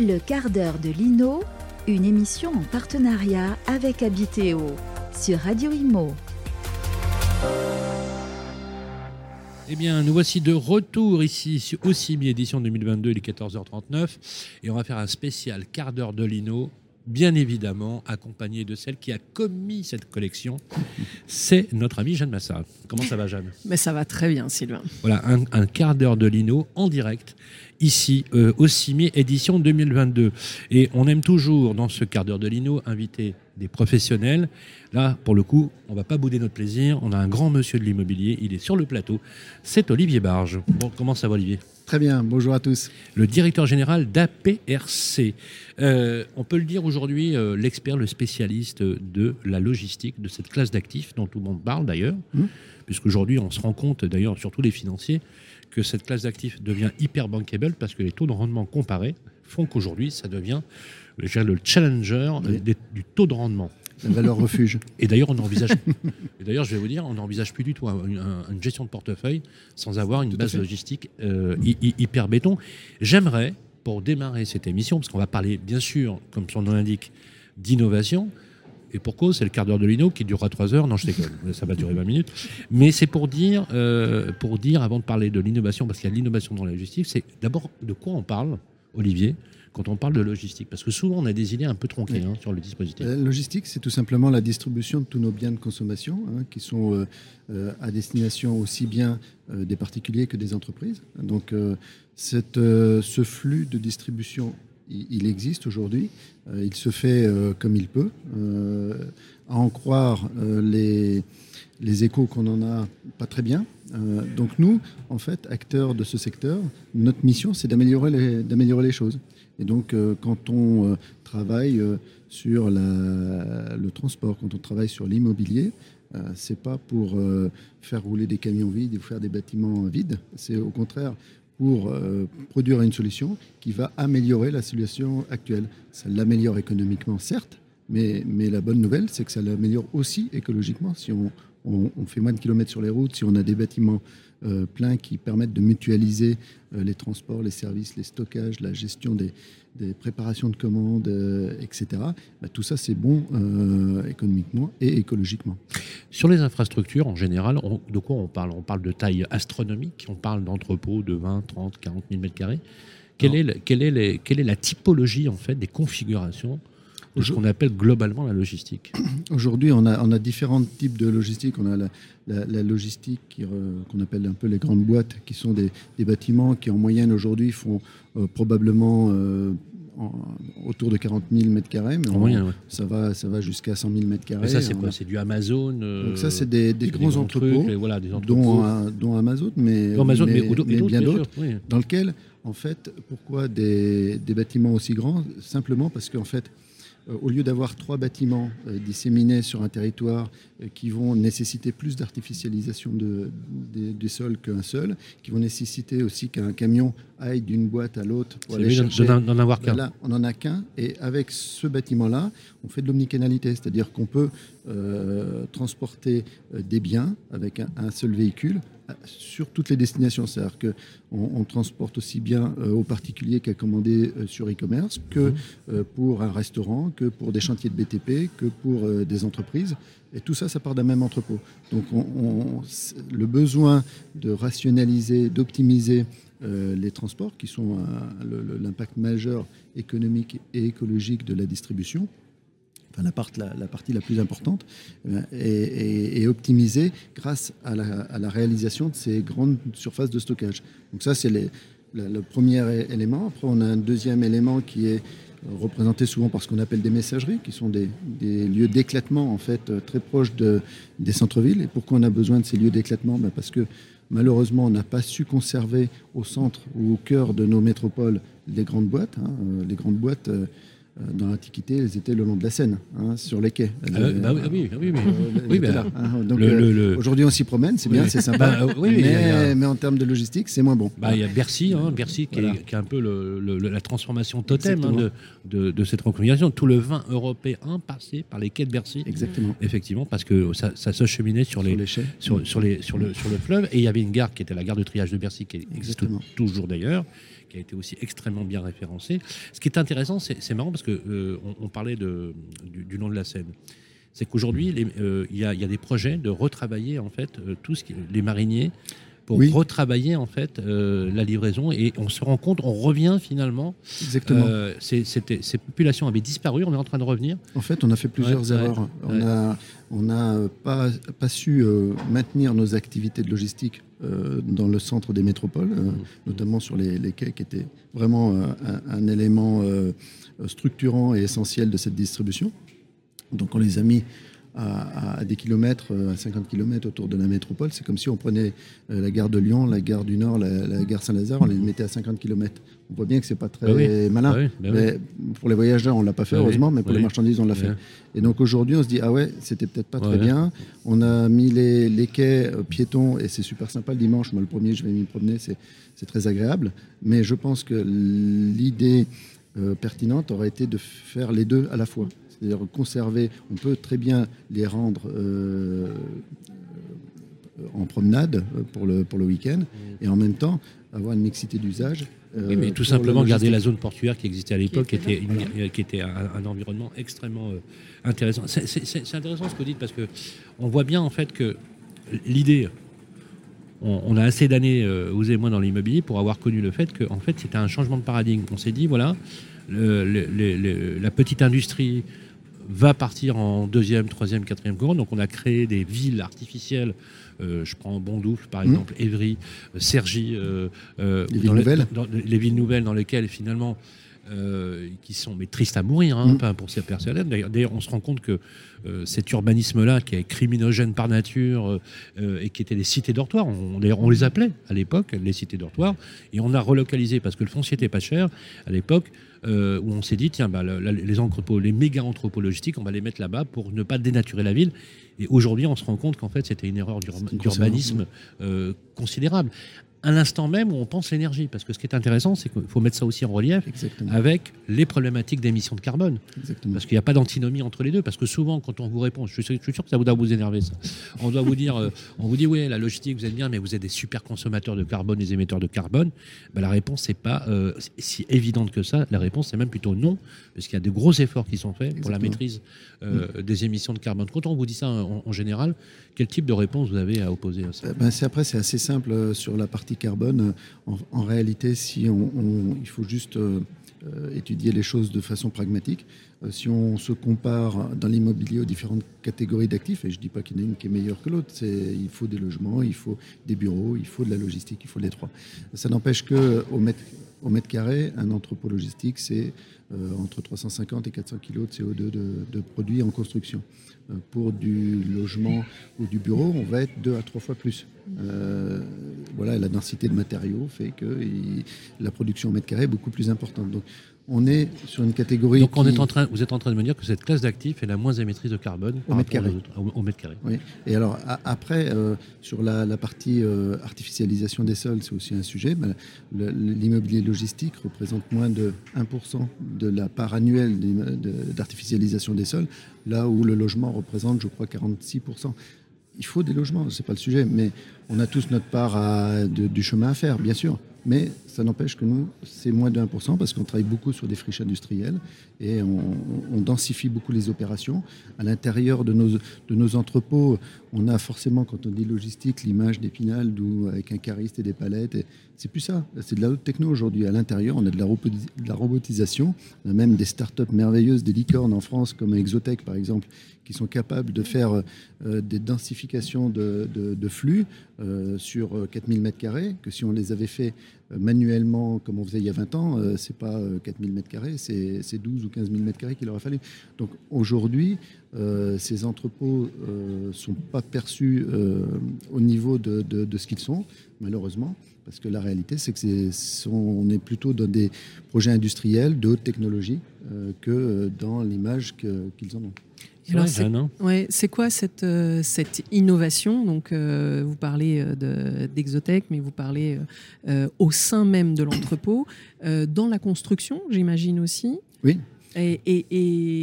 Le quart d'heure de Lino, une émission en partenariat avec Habitéo sur Radio Imo. Eh bien, nous voici de retour ici au CIMI édition 2022, il est 14h39, et on va faire un spécial quart d'heure de Lino, bien évidemment accompagné de celle qui a commis cette collection. C'est notre ami Jeanne Massard. Comment ça va, Jeanne? Mais ça va très bien, Sylvain. Voilà, un, un quart d'heure de Lino en direct ici euh, au CIMI édition 2022. Et on aime toujours dans ce quart d'heure de Lino inviter des professionnels. Là, pour le coup, on va pas bouder notre plaisir. On a un grand monsieur de l'immobilier. Il est sur le plateau. C'est Olivier Barge. Bon, comment ça va, Olivier? Très bien. Bonjour à tous. Le directeur général d'APRC. Euh, on peut le dire aujourd'hui, euh, l'expert, le spécialiste de la logistique, de cette classe d'actifs dont tout le monde parle d'ailleurs, Mmh. puisqu'aujourd'hui on se rend compte, d'ailleurs, surtout les financiers, que cette classe d'actifs devient hyper bankable parce que les taux de rendement comparés font qu'aujourd'hui ça devient dirais, le challenger Oui. des- du taux de rendement. La valeur refuge. Et d'ailleurs, on envisage. et d'ailleurs, je vais vous dire, on n'envisage plus du tout un- un- une gestion de portefeuille sans avoir une Tout base logistique euh, hy- hy- hyper béton. J'aimerais, pour démarrer cette émission, parce qu'on va parler, bien sûr, comme son nom l'indique, d'innovation. Et pour cause, c'est le quart d'heure de l'INO qui durera 3 heures. Non, je déconne, ça va durer 20 minutes. Mais c'est pour dire, euh, pour dire, avant de parler de l'innovation, parce qu'il y a l'innovation dans la logistique, c'est d'abord de quoi on parle, Olivier, quand on parle de logistique. Parce que souvent, on a des idées un peu tronquées Oui. hein, sur le dispositif. La logistique, c'est tout simplement la distribution de tous nos biens de consommation, hein, qui sont euh, euh, à destination aussi bien euh, des particuliers que des entreprises. Donc, cette, ce flux de distribution, il, il existe aujourd'hui. Il se fait comme il peut. À en croire les, les échos qu'on en a pas très bien. Euh, donc nous, en fait, acteurs de ce secteur, notre mission, c'est d'améliorer les, d'améliorer les choses. Et donc, euh, quand on euh, travaille sur la- le transport, quand on travaille sur l'immobilier, c'est pas pour faire rouler des camions vides ou faire des bâtiments vides. C'est au contraire pour produire une solution qui va améliorer la situation actuelle. Ça l'améliore économiquement, certes, mais, mais la bonne nouvelle, c'est que ça l'améliore aussi écologiquement. Si on, on- on fait moins de kilomètres sur les routes, si on a des bâtiments euh, pleins qui permettent de mutualiser euh, les transports, les services, les stockages, la gestion des, des préparations de commandes, euh, etc. bah, tout ça, c'est bon économiquement et écologiquement. Sur les infrastructures, en général, on- de quoi on parle? On parle de taille astronomique, on parle d'entrepôts de 20, 30, 40 000 mètres carrés? Quelle est, le- quelle, est les- quelle est la typologie en fait des configurations de ce qu'on appelle globalement la logistique Aujourd'hui, on a, on a différents types de logistique. On a la, la- la logistique qu'on appelle un peu les grandes boîtes, qui sont des, des bâtiments qui, en moyenne, aujourd'hui, font euh, probablement euh, en- autour de 40 000 mètres carrés. Mais En on- moyen, ouais. ça va, ça va jusqu'à 100 000 mètres carrés. Ça, c'est quoi a- C'est du Amazon euh, Donc ça, c'est des, des grands trucs, entrepôts, et voilà, des entrepôts. dont, un- dont Amazon, mais, Dont Amazon, mais, mais- ou d'autres- mais mais bien d'autres, oui. dans lequel, en fait, pourquoi des, des bâtiments aussi grands? Simplement parce qu'en fait, au lieu d'avoir trois bâtiments euh, disséminés sur un territoire euh, qui vont nécessiter plus d'artificialisation de, des, des sols qu'un seul, qui vont nécessiter aussi qu'un camion aille d'une boîte à l'autre pour aller chercher d'en d'en avoir ben qu'un. là, on n'en a qu'un. Et avec ce bâtiment-là, on fait de l'omnicanalité. C'est-à-dire qu'on peut euh, transporter euh, des biens avec un, un seul véhicule euh, sur toutes les destinations. C'est-à-dire qu'on on transporte aussi bien euh, aux particuliers qu'à commander euh, sur e-commerce, que Mhm. euh, pour un restaurant, que pour des chantiers de BTP, que pour des entreprises. Et tout ça, ça part d'un même entrepôt. Donc on- on- c'est- le besoin de rationaliser, d'optimiser les transports, qui sont l'impact majeur économique et écologique de la distribution, la, part- la- la partie la plus importante, eh est, optimisée grâce à la, réalisation de ces grandes surfaces de stockage. Donc ça, c'est le premier élément. Après, on a un deuxième élément qui est représenté souvent par ce qu'on appelle des messageries, qui sont des, lieux d'éclatement en fait euh, très proches de, des centres-villes. Et pourquoi on a besoin de ces lieux d'éclatement? Ben, Parce que malheureusement, on n'a pas su conserver au centre ou au cœur de nos métropoles les grandes boîtes. hein. Euh, Les grandes boîtes, euh, dans l'Antiquité, elles étaient le long de la Seine, hein, sur les quais. Ah, bah oui, ah oui, oui, mais- Euh, oui, là, hein. Donc, le- euh, Aujourd'hui, on s'y promène, c'est Oui. bien, c'est sympa. Bah, oui, mais, a- en termes de logistique, c'est moins bon. Bah, il y a Bercy, hein, Bercy qui, Voilà. est, qui est un peu le- le- le- la transformation totem de, de, de cette reconfiguration. Tout le vin européen passé par les quais de Bercy, Exactement. effectivement, parce que ça, ça se cheminait sur les, Sur les sur, sur les, sur, le, sur le fleuve. Et il y avait une gare qui était la gare de triage de Bercy, qui existe Exactement. toujours d'ailleurs, qui a été aussi extrêmement bien référencé. Ce qui est intéressant, c'est marrant parce que on, parlait de, du, nom de la Seine c'est qu'aujourd'hui, il y, a des projets de retravailler en fait tous les mariniers pour retravailler en fait euh, la livraison et on se rend compte, on revient finalement. Exactement. Euh, ces, populations avaient disparu, on est en train de revenir. En fait, on a fait plusieurs erreurs. on n'a on a pas, pas su euh, maintenir nos activités de logistique dans le centre des métropoles, mmh. notamment sur les, quais qui étaient vraiment un élément structurant et essentiel de cette distribution. Donc on les a mis à, des kilomètres, euh, à 50 kilomètres autour de la métropole. C'est comme si on prenait euh, la gare de Lyon, la gare du Nord, la, gare Saint-Lazare, on les mettait à 50 kilomètres. On voit bien que c'est pas très bah malin. Bah bah mais pour les voyageurs, on l'a pas fait heureusement, mais pour les marchandises, on l'a fait. Et donc aujourd'hui, on se dit ah ouais, c'était peut-être pas très bien. On a mis les, les quais euh, piétons et c'est super sympa le dimanche. Moi, le premier, je vais m'y promener, c'est très agréable. Mais je pense que l'idée pertinente aurait été de faire les deux à la fois c'est-à-dire conserver, on peut très bien les rendre euh, en promenade pour le, pour le week-end et en même temps avoir une mixité d'usage. oui, mais euh, tout simplement garder la zone portuaire qui existait à l'époque, qui, était, qui était un, environnement extrêmement euh, intéressant. C'est intéressant ce que vous dites parce que on voit bien en fait que l'idée, on, a assez d'années, vous et moi, dans l'immobilier pour avoir connu le fait que en fait c'était un changement de paradigme. On s'est dit voilà, la petite industrie va partir en deuxième, troisième, quatrième courant. Donc on a créé des villes artificielles. Euh, je prends Bondoufle par mmh. exemple, Évry, Cergy, euh, les, villes nouvelles. les villes nouvelles dans lesquelles finalement qui sont mais tristes à mourir hein, mmh. pour ces personnes. D'ailleurs, on se rend compte que cet urbanisme-là, qui est criminogène par nature et qui était des cités dortoirs, on, on les appelait à l'époque les cités dortoirs, et on a relocalisé parce que le foncier était pas cher à l'époque. Euh, où on s'est dit, tiens, bah, les entrepôts, les méga entrepôts logistiques, on va les mettre là-bas pour ne pas dénaturer la ville. Et aujourd'hui, on se rend compte qu'en fait, c'était une erreur d'urbanisme euh, considérable à l'instant même où on pense l'énergie. Parce que ce qui est intéressant, c'est qu'il faut mettre ça aussi en relief avec les problématiques d'émissions de carbone. Parce qu'il n'y a pas d'antinomie entre les deux. Parce que souvent, quand on vous répond, je suis, sûr que ça doit vous énerver, ça. On doit vous dire, euh, on vous dit, oui, la logistique, vous êtes bien, mais vous êtes des super consommateurs de carbone, des émetteurs de carbone. Ben, la réponse n'est pas euh, si évidente que ça. La réponse, c'est même plutôt non. Parce qu'il y a de gros efforts qui sont faits pour la maîtrise euh, des émissions de carbone. Quand on vous dit ça en général, quel type de réponse vous avez à opposer à ça? Ben Après, c'est assez simple euh, sur la partie carbone. En, réalité, si on, il faut juste euh, étudier les choses de façon pragmatique. Si on se compare dans l'immobilier aux différentes catégories d'actifs, et je ne dis pas qu'il y en a une qui est meilleure que l'autre, il faut des logements, il faut des bureaux, il faut de la logistique, il faut les trois. Ça n'empêche qu'au mètre, au mètre carré, un entrepôt logistique, c'est entre 350 et 400 kg de CO2 de produits en construction. Euh, pour du logement ou du bureau, on va être deux à trois fois plus. Euh, voilà, la densité de matériaux fait que la production au mètre carré est beaucoup plus importante. On est sur une catégorie. Donc on est en train, vous êtes en train de me dire que cette classe d'actifs est la moins émettrice de carbone au mètre carré. au, mètre carré. Oui. Et alors après, euh, sur la, partie euh, artificialisation des sols, c'est aussi un sujet. L'immobilier logistique représente moins de 1% de la part annuelle d'artificialisation des sols, là où le logement représente, je crois, 46% il faut des logements, c'est pas le sujet, mais on a tous notre part du chemin à faire, bien sûr. Mais ça n'empêche que nous, c'est moins de 1% parce qu'on travaille beaucoup sur des friches industrielles et on, densifie beaucoup les opérations. À l'intérieur de nos, de nos entrepôts, on a forcément, quand on dit logistique, l'image d'Épinal avec un cariste et des palettes. Et c'est plus ça. C'est de la haute techno aujourd'hui. À l'intérieur, on a de la, robotisation. On a même des startups merveilleuses, des licornes en France, comme Exotech par exemple, qui sont capables de faire euh, des densifications de, de, flux euh, sur 4000 m2, que si on les avait fait euh, manuellement, comme on faisait il y a 20 ans, euh, c'est pas 4000 euh, m2, c'est 12 ou 15 000 m2 qu'il aurait fallu. Donc aujourd'hui, ces entrepôts ne sont pas perçus au niveau de, ce qu'ils sont, malheureusement, parce que la réalité, c'est que on est plutôt dans des projets industriels de haute technologie que dans l'image qu'ils en ont. C'est quoi cette, euh, cette innovation? Donc, euh, vous parlez euh, d'Exotech, mais vous parlez au sein même de l'entrepôt, dans la construction, j'imagine aussi? Oui. Et,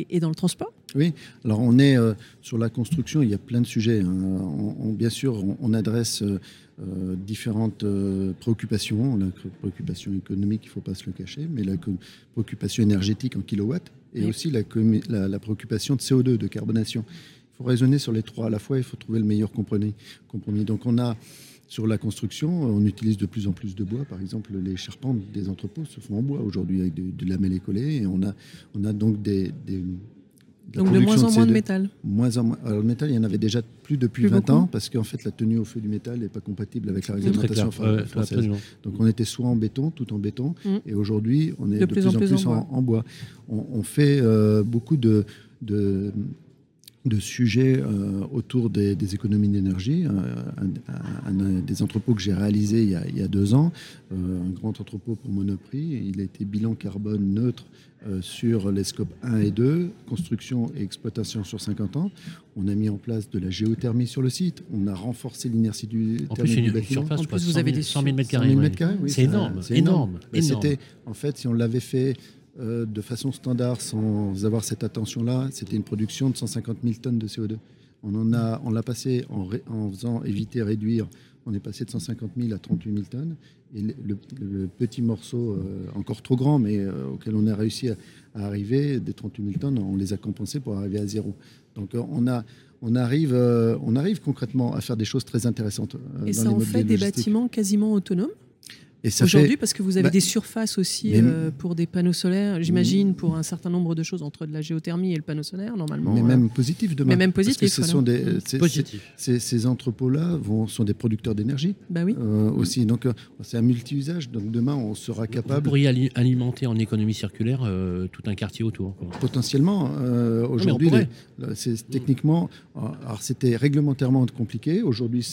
et, dans le transport? Oui, alors on est sur la construction, il y a plein de sujets. Hein. On, bien sûr, on, adresse différentes préoccupations. La préoccupation économique, il ne faut pas se le cacher, mais la préoccupation énergétique en kilowatts et aussi la, la, la, préoccupation de CO2, de carbonation. Il faut raisonner sur les trois à la fois, il faut trouver le meilleur compromis. compromis. Donc on a sur la construction, on utilise de plus en plus de bois. Par exemple, les charpentes des entrepôts se font en bois aujourd'hui avec de, la mêlée collée. Et on a, on a donc des, donc de moins en moins de métal moins en moins. Alors le métal, il y en avait déjà plus depuis 20 ans parce qu'en fait la tenue au feu du métal n'est pas compatible avec la réglementation française. Donc on était soit en béton, tout en béton, mm. et aujourd'hui on est de, plus, en plus, en, bois. On, fait euh, beaucoup de, de de sujets euh, autour des, économies d'énergie. Un, des entrepôts que j'ai réalisé il y, a, deux ans, euh, un grand entrepôt pour Monoprix. Il a été bilan carbone neutre sur les scopes 1 et 2, construction et exploitation sur 50 ans. On a mis en place de la géothermie sur le site. On a renforcé l'inertie du, en plus, une, bâtiment. Surface, en plus, vous avez des 100 000 m2. c'est énorme. C'est énorme. C'était, en fait, si on l'avait fait euh, de façon standard, sans avoir cette attention-là, c'était une production de 150 000 tonnes de CO2. On en a, on l'a passé en, en, faisant éviter, réduire. On est passé de 150 000 à 38 000 tonnes. Et le, petit morceau, euh, encore trop grand, mais euh, auquel on a réussi à, arriver, des 38 000 tonnes, on les a compensés pour arriver à zéro. Donc on a, on arrive, on arrive concrètement à faire des choses très intéressantes. Et ça en fait des bâtiments quasiment autonomes Aujourd'hui, parce que vous avez bah, des surfaces aussi euh, pour des panneaux solaires, j'imagine, pour un certain nombre de choses entre de la géothermie et le panneau solaire, normalement. Mais même positif demain. Mais même positif. Parce que ce sont des, ces, ces, entrepôts-là sont des producteurs d'énergie bah oui. Euh, aussi. Donc euh, c'est un multi-usage. Donc demain, on sera capable. Vous pourriez alimenter en économie circulaire tout un quartier autour. Potentiellement. Aujourd'hui, c'est techniquement. Alors c'était réglementairement compliqué. Aujourd'hui,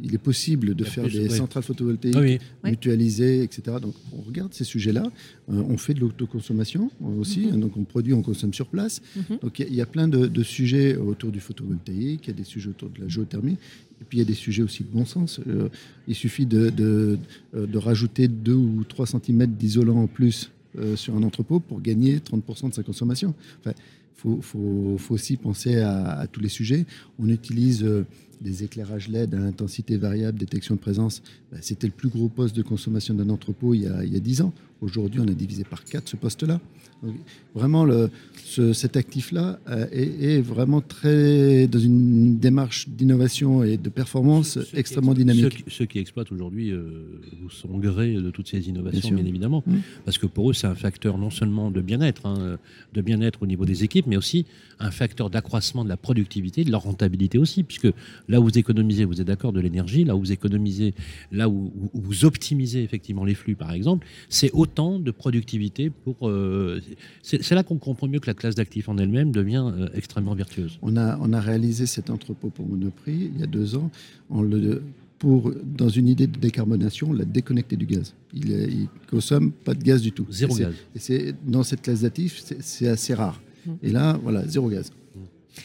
il est possible de faire des centrales photovoltaïques mutualisées, etc. Donc on regarde ces sujets-là. Euh, on fait de l'autoconsommation aussi, mhm. donc on produit, on consomme sur place. Mhm. Donc il y, a plein de, sujets autour du photovoltaïque, il y a des sujets autour de la géothermie, et puis il y a des sujets aussi de bon sens. Euh, il suffit de, de, euh, de, rajouter 2 ou 3 cm d'isolant en plus sur un entrepôt pour gagner 30% de sa consommation. Enfin, il faut, aussi penser à, tous les sujets. On utilise des éclairages LED à intensité variable, détection de présence, bah, c'était le plus gros poste de consommation d'un entrepôt il y, a, il y a 10 ans. Aujourd'hui, on a divisé par 4 ce poste-là. Vraiment, le, cet actif-là euh, est, vraiment très dans une démarche d'innovation et de performance extrêmement dynamique. Ceux qui, exploitent aujourd'hui euh, sont gré de toutes ces innovations, bien, évidemment, mmh. parce que pour eux, c'est un facteur non seulement de bien-être, hein, de bien-être au niveau des équipes, mais aussi un facteur d'accroissement de la productivité, de leur rentabilité aussi, puisque là où vous économisez, vous êtes d'accord, de l'énergie, là où vous économisez, là où, vous optimisez effectivement les flux, par exemple, c'est autant de productivité pour. Euh, c'est là qu'on comprend mieux que la classe d'actifs en elle-même devient euh, extrêmement vertueuse. On a, on a réalisé cet entrepôt pour Monoprix il y a deux ans le, pour, dans une idée de décarbonation, la déconnecter du gaz. Il ne consomme pas de gaz du tout. Zéro gaz. Et c'est, dans cette classe d'actifs, c'est assez rare. Mmh. Et là, voilà, zéro gaz. Mmh.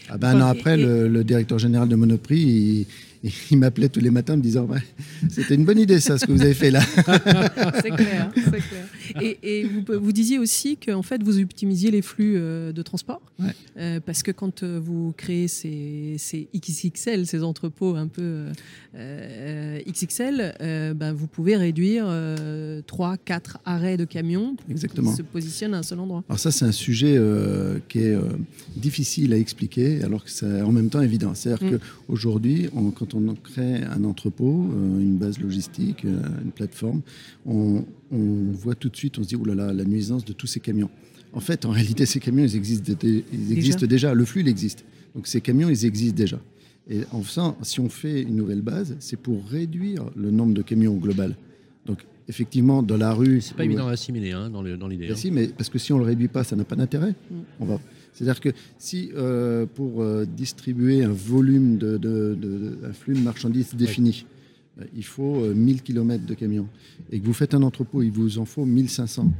Ah ben, un an après, le, directeur général de Monoprix, il, m'appelait tous les matins me disant C'était une bonne idée, ça, ce que vous avez fait là. c'est clair, c'est clair. Et, vous, vous, disiez aussi qu'en fait, vous optimisiez les flux euh, de transport. Euh, parce que quand euh, vous créez ces, ces, XXL, ces entrepôts un peu XXL, ben, vous pouvez réduire 3, 4 arrêts de camions Exactement. qui se positionnent à un seul endroit. Alors, ça, c'est un sujet qui est difficile à expliquer, alors que c'est en même temps évident. C'est-à-dire mm. qu'aujourd'hui, quand on crée un entrepôt, une base logistique, une plateforme, on, on voit tout de suite, on se dit, oh là là, la nuisance de tous ces camions. En fait, en réalité, ces camions, ils existent, ils existent déjà. Le flux, il existe. Donc ces camions, ils existent déjà. Et en faisant, si on fait une nouvelle base, c'est pour réduire le nombre de camions au global. Donc effectivement, dans la rue... C'est pas évident à assimiler hein, dans l'idée. Hein. Si, mais parce que si on le réduit pas, ça n'a pas d'intérêt. Mm. On va... C'est-à-dire que si euh, pour euh, distribuer un volume de, un flux de marchandises défini, il faut 1000 euh, km de camions, et que vous faites un entrepôt, il vous en faut 1500.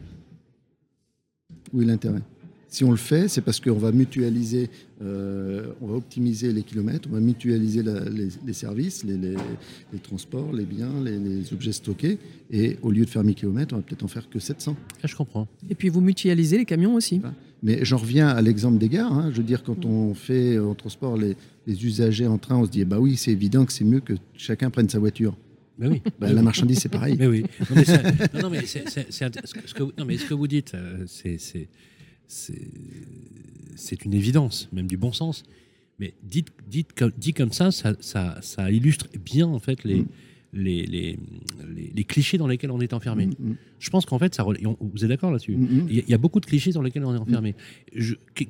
Où est l'intérêt? Si on le fait, c'est parce qu'on va mutualiser, euh, on va optimiser les kilomètres, on va mutualiser les, services, les, transports, les biens, les, objets stockés, et au lieu de faire 1000 km, on va peut-être en faire que 700. Ah, je comprends. Et puis vous mutualisez les camions aussi. Mais j'en reviens à l'exemple des gares. Hein. Je veux dire, quand on fait, on transporte les, les usagers en train, on se dit, bah oui, c'est évident que c'est mieux que chacun prenne sa voiture. Mais oui. Bah, la marchandise, c'est pareil. Mais oui. Non, mais, ça- non, non, mais c'est- c'est- c'est int- ce que- ce que vous- non, mais ce que vous dites, euh, c'est- c'est une évidence, même du bon sens. Mais dites, dites comme, dit comme ça, ça, ça, ça illustre bien en fait les, Mm. les, les, les- les clichés dans lesquels on est enfermé. Mm, Je pense qu'en fait, ça, rela- on- vous êtes d'accord là-dessus? Mm, mm. il y, a- il y a beaucoup de clichés dans lesquels on est enfermé.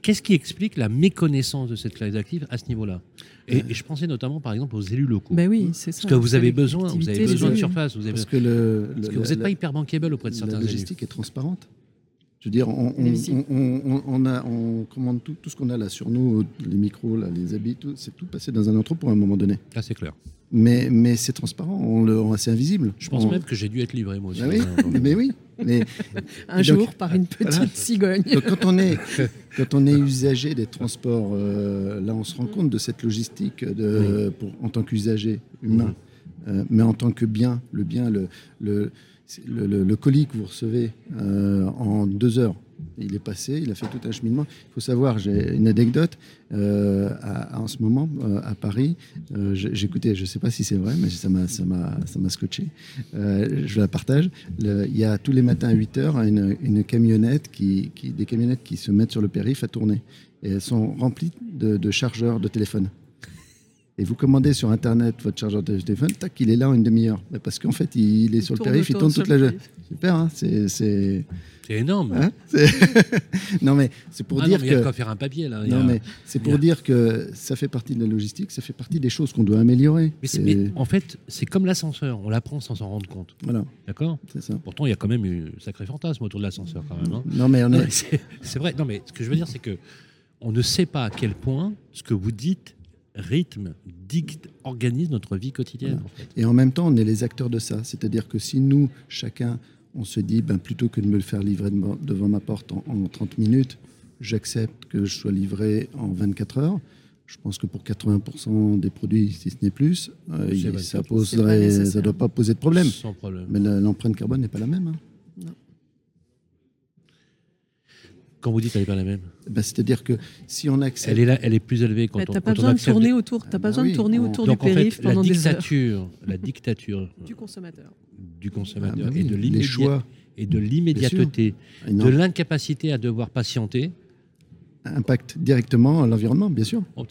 Qu'est-ce qui explique la méconnaissance de cette classe active à ce niveau-là? Et, et je pensais notamment, par exemple, aux élus locaux. Ben oui, c'est ça. Parce que vous avez besoin, vous avez besoin de surface. Vous avez, Parce que, le, parce le- que vous la- n'êtes pas la- hyper bankable auprès de certains la élus. logistique est transparente. Je veux dire, on, on, Elle est visible. on- on- on a, on commande tout, tout ce qu'on a là sur nous, les micros, là, les habits, tout, c'est tout passé dans un entrepôt à un moment donné. Là, c'est clair. Mais, mais c'est transparent, on le, on- c'est invisible. Je pense On- même que j'ai dû être livré, moi aussi. Ah oui, mais oui. Mais, Un Donc, jour, par une petite voilà. cigogne. donc quand on est, quand on est usager des transports, euh, là, on se rend compte de cette logistique de, pour, en tant qu'usager humain, Euh, mais en tant que bien, le bien, le, le, le, colis que vous recevez euh, en deux heures. Il est passé, il a fait tout un cheminement. Il faut savoir, j'ai une anecdote. euh, en ce moment, euh, à Paris, euh, j'écoutais, je ne sais pas si c'est vrai, mais ça m'a, scotché. Je la partage. Il y a tous les matins à 8 heures une, camionnette des camionnettes qui se mettent sur le périph' à tourner. Et elles sont remplies de, de chargeurs de téléphone. Et vous commandez sur Internet votre chargeur de téléphone, tac, il est là en une demi-heure. Mais Parce qu'en fait, il est sur le périph', il tourne toute la périph'. Super, hein c'est, c'est... C'est énorme. hein C'est- non, mais c'est pour Ah non, dire mais il y a de que... quoi faire un papier, là. A- Non, mais c'est pour a- dire que ça fait partie de la logistique, ça fait partie des choses qu'on doit améliorer. Mais, c'est- C'est- mais en fait, c'est comme l'ascenseur. On l'apprend sans s'en rendre compte. Voilà, D'accord c'est ça. Pourtant, il y a quand même eu un sacré fantasme autour de l'ascenseur, quand même. hein. Non, mais on Non, est... mais C'est c'est vrai. Non, mais ce que je veux dire, c'est que on ne sait pas à quel point ce que vous dites rythme, dicte, organise notre vie quotidienne. en fait. Et en même temps, on est les acteurs de ça. C'est-à-dire que si nous, chacun, on se dit, ben, plutôt que de me le faire livrer devant, devant ma porte en, en 30 minutes, j'accepte que je sois livré en 24 heures. Je pense que pour 80% des produits, si ce n'est plus, euh, C'est il- 24. ça ça doit pas poser de problème. Sans problème. Mais l'empreinte carbone n'est pas la même. hein. Quand vous dites elle n'est pas la même, Ben, C'est-à-dire que si on accepte... elle est là, elle est plus élevée quand Bah, on, T'as pas besoin de accepte- tourner autour. T'as Ah pas bah besoin de tourner on- autour Donc du en périph' la pendant des heures. dictature, la dictature Du consommateur. du Ah, consommateur ben oui, et de les l'immédiat- choix et de l'immédiateté, de l'incapacité à devoir patienter, impactent directement l'environnement, bien sûr. on-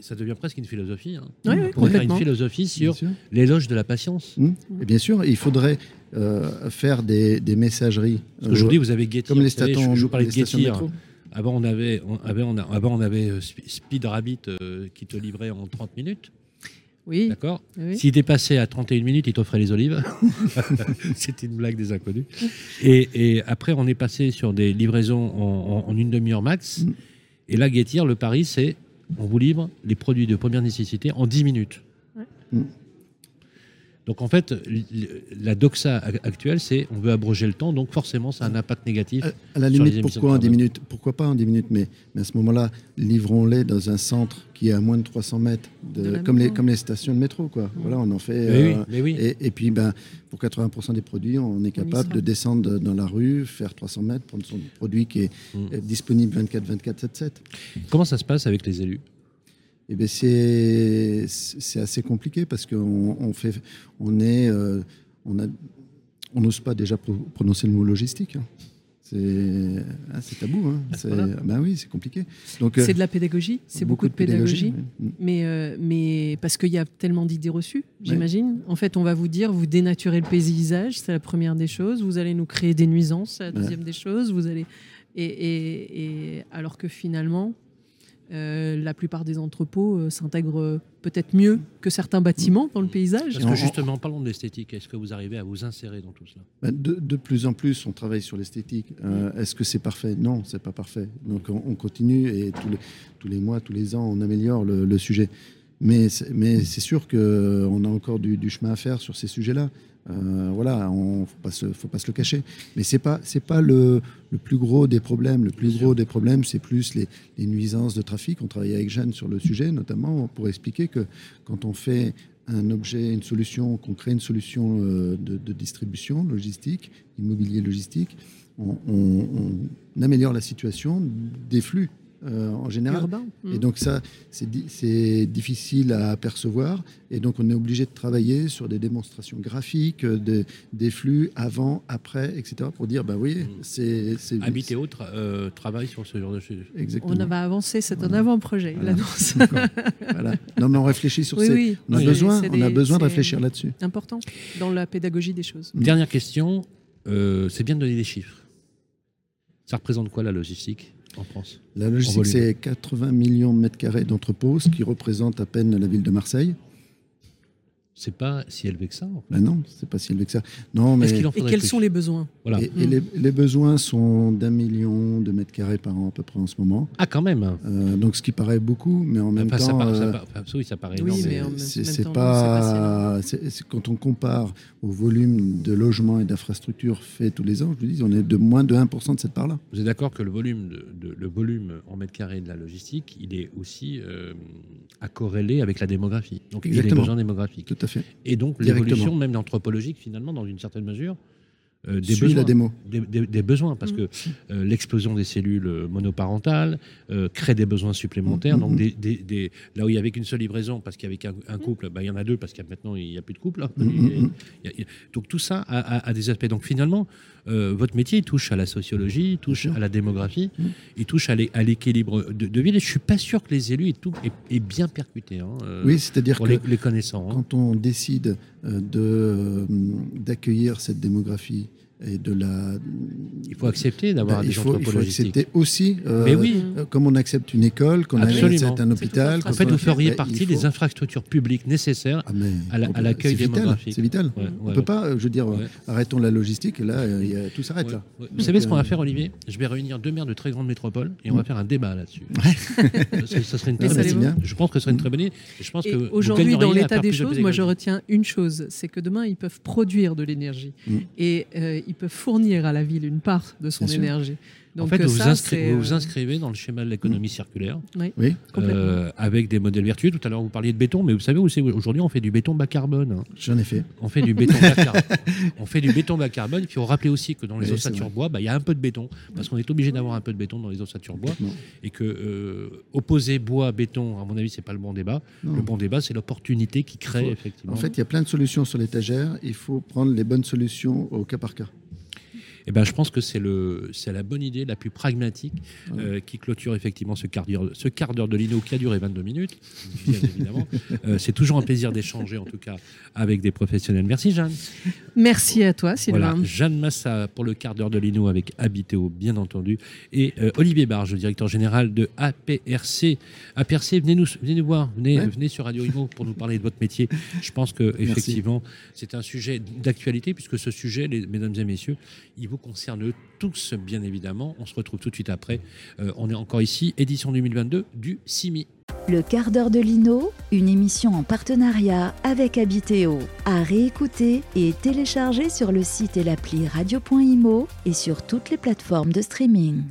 ça, devient presque une philosophie. Hein. Oui, oui, on pourrait faire une philosophie sur l'éloge de la patience. Hum. Et bien sûr, il faudrait euh, faire des, des messageries. Je vous euh, avez Getty, comme les savez, je, je vous parlais les de stations Getty. métro. hein. Avant, on avait, on avait, on a- avant, on avait euh, Sp- Speed Rabbit euh, qui te livrait en 30 minutes. Oui. D'accord oui. S'il dépassait à 31 minutes, il t'offrait les olives. C'était une blague des inconnus. Et, et après, on est passé sur des livraisons en, en- en une demi-heure max. Mm. Et là, Getir, le pari, c'est on vous livre les produits de première nécessité en 10 minutes. Ouais. Mm. Donc en fait, la doxa actuelle, c'est on veut abroger le temps, donc forcément, ça a un impact négatif. À, à la sur les limite, pourquoi en de 10 carbone. minutes? Pourquoi pas en 10 minutes? Mais, mais à ce moment-là, livrons-les dans un centre qui est à moins de 300 mètres, de- De la comme, les, métro. comme les stations de métro. Quoi. Voilà, on en fait. Mais oui, euh, mais oui. et, et puis, ben, pour 80% des produits, on est capable de descendre dans la rue, faire 300 mètres, prendre son produit qui est Mm. disponible 24, 24, 7, 7. Comment ça se passe avec les élus? Eh bien, c'est c'est assez compliqué parce qu'on on fait, on est, euh, on a, on n'ose pas déjà pro- prononcer le mot logistique. hein. C'est ah, c'est tabou. Hein. C'est ben oui, c'est compliqué. Donc euh, C'est de la pédagogie. C'est beaucoup, de pédagogie. oui. Mais, euh, mais parce qu'il y a tellement d'idées reçues, j'imagine. En fait, on va vous dire, vous dénaturez le paysage, c'est la première des choses. Vous allez nous créer des nuisances, c'est la deuxième des choses. Vous allez et, et- et alors que finalement, euh, la plupart des entrepôts euh, s'intègrent euh, peut-être mieux que certains bâtiments dans le paysage. Parce que justement, parlons de l'esthétique. Est-ce que vous arrivez à vous insérer dans tout cela? Ben, de, de plus en plus, on travaille sur l'esthétique. Euh, Est-ce que c'est parfait? Non, c'est pas parfait. Donc on, on continue et tous les, tous les mois, tous les ans, on améliore le, le sujet. Mais c'est mais c'est sûr qu'on a encore du, du chemin à faire sur ces sujets-là. Euh, voilà, on faut pas se, faut pas se le cacher. Mais c'est pas c'est pas le, le plus gros des problèmes. Le plus gros des problèmes, c'est plus les, les nuisances de trafic. On travaille avec Jeanne sur le sujet, notamment pour expliquer que quand on fait un objet, une solution, qu'on crée une solution euh, de, de distribution logistique, immobilier logistique, on, on- on- améliore la situation des flux euh, en général. Et donc ça, c'est difficile à apercevoir. Et donc on est obligé de travailler sur des démonstrations graphiques de, des flux avant, après, etc. pour dire, bah oui, c'est... Habit et autres euh, travaillent sur ce genre de choses. Exactement. On va avancer, c'est un avant-projet, il annonce. voilà. Non mais on réfléchit sur ces... On a besoin, on a besoin de réfléchir là-dessus. Important dans la pédagogie des choses. Dernière question, euh, c'est bien de donner des chiffres. Ça représente quoi la logistique? En France. La logistique, c'est 80 millions de mètres carrés d'entrepôts, ce qui représente à peine la ville de Marseille c'est pas si élevé que ça. En fait. Ben non, c'est pas si élevé que ça. Non, mais... Et quels sont les besoins voilà. Et, les, besoins sont d'un million de mètres carrés par an à peu près en ce moment. Ah, quand même. Euh, donc, ce qui paraît beaucoup, mais en même temps, ça, paraît, euh, oui, ça paraît énorme. c'est pas, quand on compare au volume de logements et d'infrastructures fait tous les ans, je vous dis, on est de moins de 1% de cette part-là. Vous êtes d'accord que le volume, de, le volume en mètres carrés de la logistique, il est aussi euh, à corréler avec la démographie. Donc, il y a des besoins démographiques. Tout à fait. Et donc l'évolution même anthropologique finalement dans une certaine mesure euh, des, besoins, la démo. Des, besoins, parce mm. que euh, l'explosion des cellules monoparentales euh, crée des besoins supplémentaires. Mm, donc, mm, des, là où il n'y avait qu'une seule livraison, parce qu'il y avait qu'un couple, bah, il y en a deux, parce qu'il maintenant, il n'y a plus de couple. Hein. donc, tout ça a, des aspects. Donc, finalement, votre métier touche à la sociologie, touche à la démographie, il touche à l'équilibre de, de, ville. Et je ne suis pas sûr que les élus aient, bien percuté. Hein, oui, c'est-à-dire que les, les connaissants. Hein. Quand on décide d'accueillir cette démographie, et de la. Il faut accepter d'avoir bah, des il Il faut accepter aussi, euh, Mais oui. Euh, comme on accepte une école, qu'on accepte un hôpital. En fait, vous feriez bah, partie des infrastructures publiques nécessaires ah, à l'accueil démographique. C'est vital. on ne peut pas, je veux dire, arrêtons la logistique et là, tout s'arrête. Vous savez ce qu'on va euh, faire, Olivier? Je vais réunir deux maires de très grandes métropoles et on va mm. faire un débat là-dessus. ça, serait une très bonne idée. Je pense que ce serait une très bonne idée. Aujourd'hui, dans l'état des choses, moi, je retiens une chose c'est que demain, ils peuvent produire de l'énergie. Mm. Et il peut fournir à la ville une part de son énergie. Donc en fait, vous, vous, vous, euh, inscrivez dans le schéma de l'économie circulaire, oui, euh, avec des modèles vertueux. Tout à l'heure, vous parliez de béton, mais vous savez où c'est Aujourd'hui, on fait du béton bas carbone. Hein. J'en ai fait. On fait du béton bas carbone. on fait du béton bas carbone. Il faut rappeler aussi que dans les ossatures bois, bah, il y a un peu de béton, parce qu'on est obligé d'avoir un peu de béton dans les ossatures bois, et que euh, opposer bois béton, à mon avis, c'est pas le bon débat. Le bon débat, c'est l'opportunité qui crée effectivement. En fait, il y a plein de solutions sur l'étagère. Il faut prendre les bonnes solutions au cas par cas. Eh ben, je pense que c'est la bonne idée, la plus pragmatique, euh, qui clôture effectivement ce quart d'heure de Lino qui a duré 22 minutes, bien évidemment. Euh, c'est toujours un plaisir d'échanger, en tout cas, avec des professionnels. Merci, Jeanne. Merci à toi, Sylvain. Jeanne Massa pour le quart d'heure de Lino avec Habitéo, bien entendu, et euh, Olivier Barge, directeur général de APRC. APRC, venez nous, venez nous voir, venez, venez sur Radio Imo pour nous parler de votre métier. Je pense que effectivement, c'est un sujet d'actualité, puisque ce sujet, les, mesdames et messieurs, il vous concerne tous, bien évidemment. On se retrouve tout de suite après. Euh, on est encore ici, édition 2022 du CIMI. Le quart d'heure de Lino, une émission en partenariat avec Habitéo, à réécouter et télécharger sur le site et l'appli radio.imo et sur toutes les plateformes de streaming.